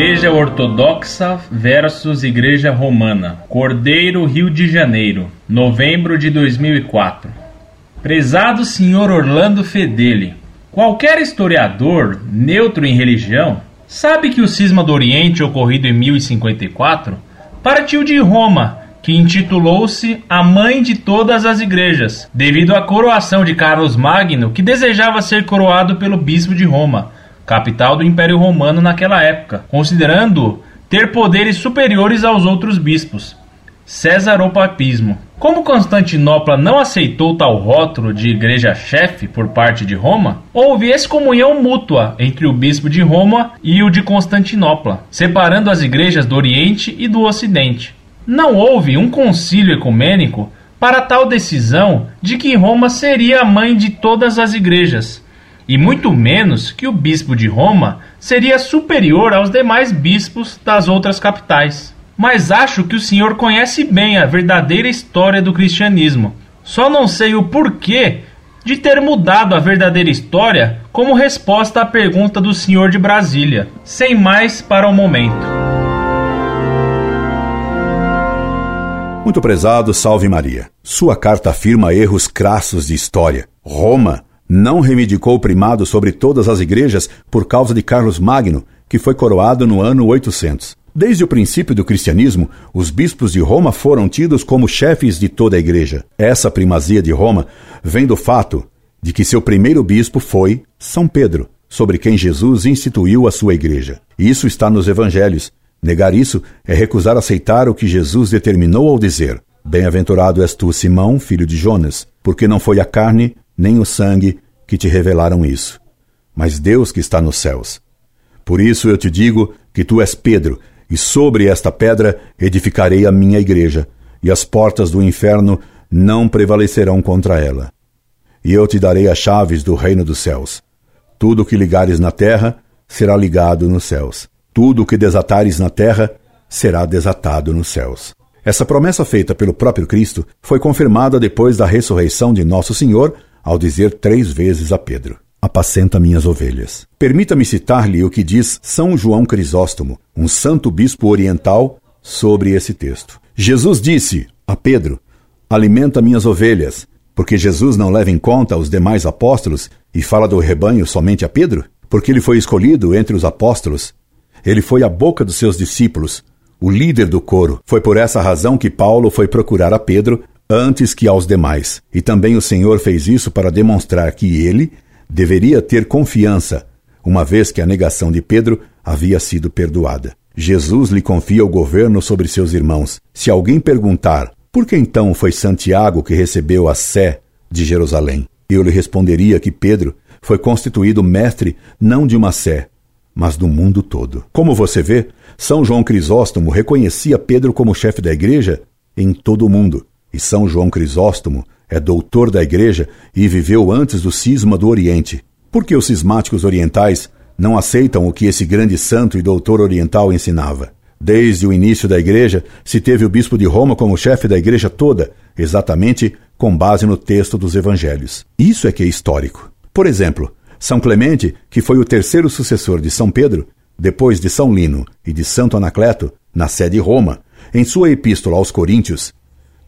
Igreja Ortodoxa versus Igreja Romana. Cordeiro, Rio de Janeiro, novembro de 2004. Prezado senhor Orlando Fedeli, qualquer historiador neutro em religião sabe que o cisma do Oriente ocorrido em 1054 partiu de Roma, que intitulou-se a mãe de todas as igrejas, devido à coroação de Carlos Magno, que desejava ser coroado pelo bispo de Roma capital do Império Romano naquela época, considerando ter poderes superiores aos outros bispos. César o papismo. Como Constantinopla não aceitou tal rótulo de igreja-chefe por parte de Roma, houve excomunhão mútua entre o bispo de Roma e o de Constantinopla, separando as igrejas do Oriente e do Ocidente. Não houve um concílio ecumênico para tal decisão de que Roma seria a mãe de todas as igrejas, e muito menos que o bispo de Roma seria superior aos demais bispos das outras capitais. Mas acho que o senhor conhece bem a verdadeira história do cristianismo. Só não sei o porquê de ter mudado a verdadeira história como resposta à pergunta do senhor de Brasília. Sem mais para o momento. Muito prezado, salve Maria. Sua carta afirma erros crassos de história. Roma não reivindicou o primado sobre todas as igrejas por causa de Carlos Magno, que foi coroado no ano 800. Desde o princípio do cristianismo, os bispos de Roma foram tidos como chefes de toda a igreja. Essa primazia de Roma vem do fato de que seu primeiro bispo foi São Pedro, sobre quem Jesus instituiu a sua igreja. Isso está nos evangelhos. Negar isso é recusar aceitar o que Jesus determinou ao dizer: Bem-aventurado és tu, Simão, filho de Jonas, porque não foi a carne nem o sangue que te revelaram isso, mas Deus que está nos céus. Por isso eu te digo que tu és Pedro, e sobre esta pedra edificarei a minha igreja, e as portas do inferno não prevalecerão contra ela. E eu te darei as chaves do reino dos céus. Tudo o que ligares na terra será ligado nos céus. Tudo o que desatares na terra será desatado nos céus. Essa promessa feita pelo próprio Cristo foi confirmada depois da ressurreição de Nosso Senhor ao dizer três vezes a Pedro: Apacenta minhas ovelhas. Permita-me citar-lhe o que diz São João Crisóstomo, um santo bispo oriental, sobre esse texto. Jesus disse a Pedro: Alimenta minhas ovelhas, porque Jesus não leva em conta os demais apóstolos e fala do rebanho somente a Pedro? Porque ele foi escolhido entre os apóstolos. Ele foi a boca dos seus discípulos, o líder do coro. Foi por essa razão que Paulo foi procurar a Pedro antes que aos demais. E também o Senhor fez isso para demonstrar que ele deveria ter confiança, uma vez que a negação de Pedro havia sido perdoada. Jesus lhe confia o governo sobre seus irmãos. Se alguém perguntar, por que então foi Santiago que recebeu a sé de Jerusalém? Eu lhe responderia que Pedro foi constituído mestre não de uma sé, mas do mundo todo. Como você vê, São João Crisóstomo reconhecia Pedro como chefe da igreja em todo o mundo. E São João Crisóstomo é doutor da Igreja e viveu antes do cisma do Oriente. Por que os cismáticos orientais não aceitam o que esse grande santo e doutor oriental ensinava? Desde o início da Igreja, se teve o bispo de Roma como chefe da Igreja toda, exatamente com base no texto dos Evangelhos. Isso é que é histórico. Por exemplo, São Clemente, que foi o terceiro sucessor de São Pedro, depois de São Lino e de Santo Anacleto, na sede de Roma, em sua epístola aos Coríntios,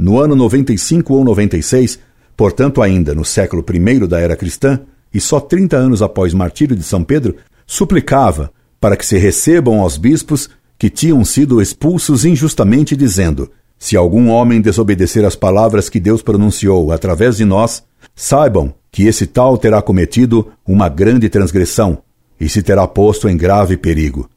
no ano 95 ou 96, portanto ainda no século I da era cristã, e só 30 anos após o martírio de São Pedro, suplicava para que se recebam aos bispos que tinham sido expulsos injustamente, dizendo: Se algum homem desobedecer as palavras que Deus pronunciou através de nós, saibam que esse tal terá cometido uma grande transgressão e se terá posto em grave perigo.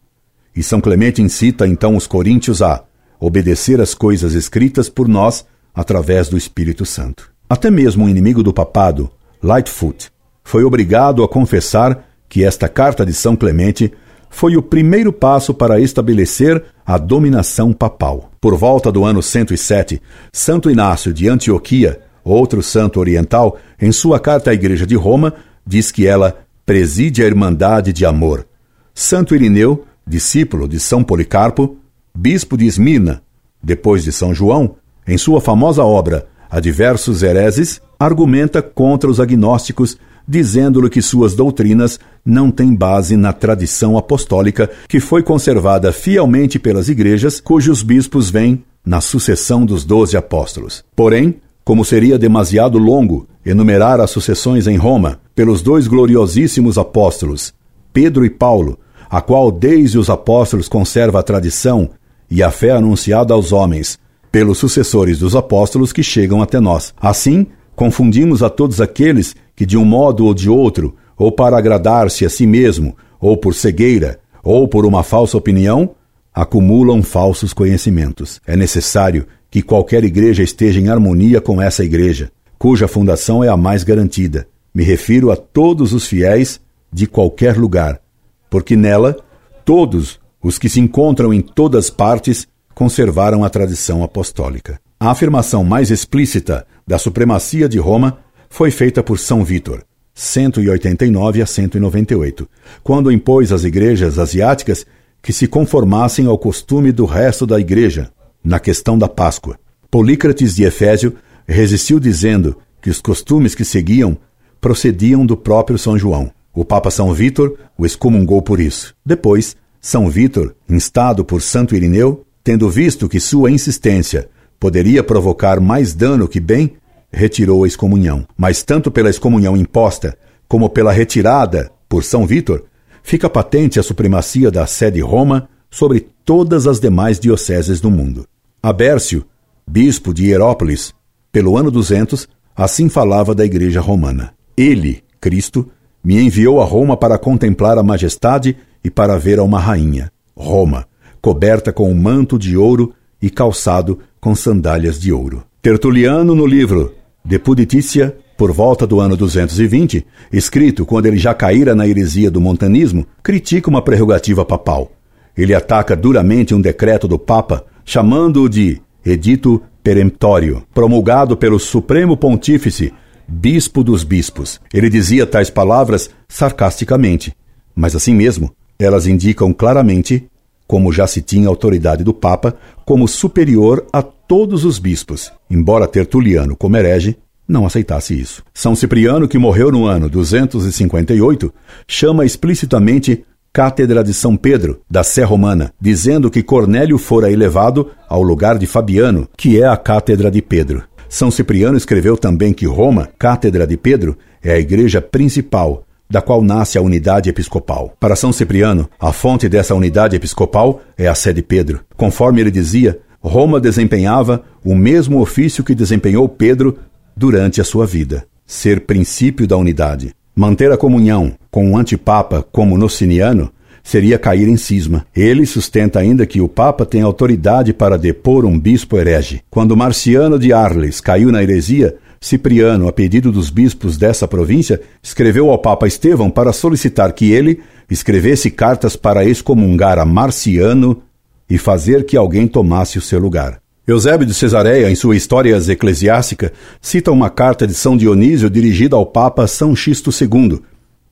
E São Clemente incita então os coríntios a obedecer às coisas escritas por nós através do Espírito Santo. Até mesmo o inimigo do papado, Lightfoot, foi obrigado a confessar que esta carta de São Clemente foi o primeiro passo para estabelecer a dominação papal. Por volta do ano 107, Santo Inácio de Antioquia, outro santo oriental, em sua carta à Igreja de Roma, diz que ela preside a irmandade de amor. Santo Irineu, discípulo de São Policarpo, bispo de Esmirna, depois de São João, em sua famosa obra Adversos Hereses, argumenta contra os agnósticos, dizendo-lhe que suas doutrinas não têm base na tradição apostólica que foi conservada fielmente pelas igrejas cujos bispos vêm na sucessão dos doze apóstolos. Porém, como seria demasiado longo enumerar as sucessões em Roma pelos dois gloriosíssimos apóstolos, Pedro e Paulo, a qual desde os apóstolos conserva a tradição e a fé anunciada aos homens, pelos sucessores dos apóstolos que chegam até nós. Assim, confundimos a todos aqueles que, de um modo ou de outro, ou para agradar-se a si mesmo, ou por cegueira, ou por uma falsa opinião, acumulam falsos conhecimentos. É necessário que qualquer igreja esteja em harmonia com essa igreja, cuja fundação é a mais garantida. Me refiro a todos os fiéis de qualquer lugar, porque nela todos os que se encontram em todas partes conservaram a tradição apostólica. A afirmação mais explícita da supremacia de Roma foi feita por São Vítor, 189 a 198, quando impôs às igrejas asiáticas que se conformassem ao costume do resto da igreja na questão da Páscoa. Polícrates de Efésio resistiu dizendo que os costumes que seguiam procediam do próprio São João. O Papa São Vítor o excomungou por isso. Depois, São Vítor, instado por Santo Irineu, tendo visto que sua insistência poderia provocar mais dano que bem, retirou a excomunhão. Mas tanto pela excomunhão imposta como pela retirada por São Vítor, fica patente a supremacia da sede Roma sobre todas as demais dioceses do mundo. Abércio, bispo de Hierópolis, pelo ano 200, assim falava da Igreja Romana. Ele, Cristo, me enviou a Roma para contemplar a majestade e para ver a uma rainha. Roma, coberta com um manto de ouro e calçado com sandálias de ouro. Tertuliano, no livro De Puditicia, por volta do ano 220, escrito quando ele já caíra na heresia do montanismo, critica uma prerrogativa papal. Ele ataca duramente um decreto do Papa, chamando-o de Edito Peremptório, promulgado pelo Supremo Pontífice, Bispo dos Bispos. Ele dizia tais palavras sarcasticamente, mas assim mesmo, elas indicam claramente como já se tinha autoridade do Papa, como superior a todos os bispos, embora Tertuliano, como herege, não aceitasse isso. São Cipriano, que morreu no ano 258, chama explicitamente Cátedra de São Pedro, da Sé Romana, dizendo que Cornélio fora elevado ao lugar de Fabiano, que é a Cátedra de Pedro. São Cipriano escreveu também que Roma, Cátedra de Pedro, é a igreja principal, da qual nasce a unidade episcopal. Para São Cipriano, a fonte dessa unidade episcopal é a sede Pedro. Conforme ele dizia, Roma desempenhava o mesmo ofício que desempenhou Pedro durante a sua vida: ser princípio da unidade. Manter a comunhão com um antipapa como Nociniano seria cair em cisma. Ele sustenta ainda que o Papa tem autoridade para depor um bispo herege. Quando Marciano de Arles caiu na heresia, Cipriano, a pedido dos bispos dessa província, escreveu ao Papa Estevão para solicitar que ele escrevesse cartas para excomungar a Marciano e fazer que alguém tomasse o seu lugar. Eusébio de Cesareia, em sua Histórias Eclesiástica, cita uma carta de São Dionísio dirigida ao Papa São Xisto II,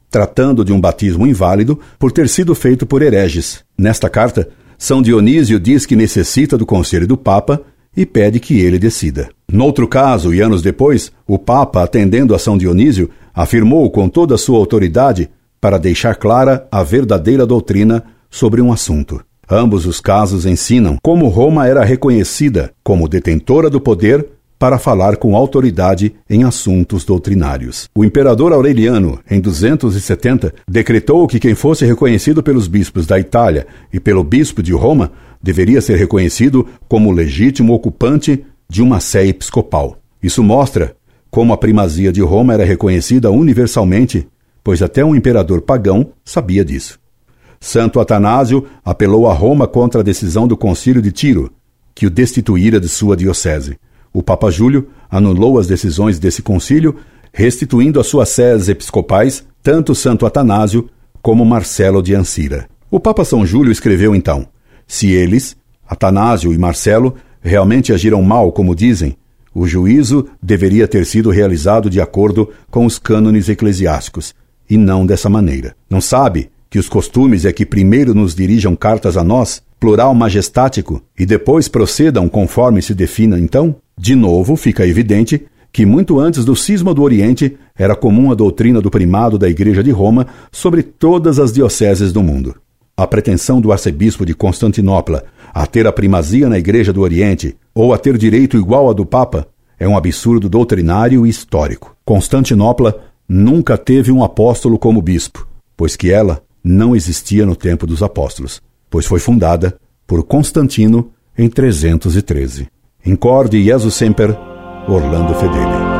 tratando de um batismo inválido por ter sido feito por hereges. Nesta carta, São Dionísio diz que necessita do conselho do Papa e pede que ele decida. Noutro caso, e anos depois, o Papa, atendendo a São Dionísio, afirmou com toda a sua autoridade para deixar clara a verdadeira doutrina sobre um assunto. Ambos os casos ensinam como Roma era reconhecida como detentora do poder para falar com autoridade em assuntos doutrinários. O imperador Aureliano, em 270, decretou que quem fosse reconhecido pelos bispos da Itália e pelo bispo de Roma deveria ser reconhecido como legítimo ocupante de uma sé episcopal. Isso mostra como a primazia de Roma era reconhecida universalmente, pois até um imperador pagão sabia disso. Santo Atanásio apelou a Roma contra a decisão do Concílio de Tiro, que o destituíra de sua diocese. O Papa Júlio anulou as decisões desse concílio, restituindo às suas sés episcopais tanto Santo Atanásio como Marcelo de Ancira. O Papa São Júlio escreveu então: se eles, Atanásio e Marcelo, realmente agiram mal, como dizem, o juízo deveria ter sido realizado de acordo com os cânones eclesiásticos, e não dessa maneira. Não sabe que os costumes é que primeiro nos dirijam cartas a nós, plural majestático, e depois procedam conforme se defina então? De novo, fica evidente que muito antes do cisma do Oriente era comum a doutrina do primado da Igreja de Roma sobre todas as dioceses do mundo. A pretensão do arcebispo de Constantinopla a ter a primazia na Igreja do Oriente ou a ter direito igual ao do Papa é um absurdo doutrinário e histórico. Constantinopla nunca teve um apóstolo como bispo, pois que ela não existia no tempo dos apóstolos, pois foi fundada por Constantino em 313. Incorde Jesus Semper, Orlando Fedeli.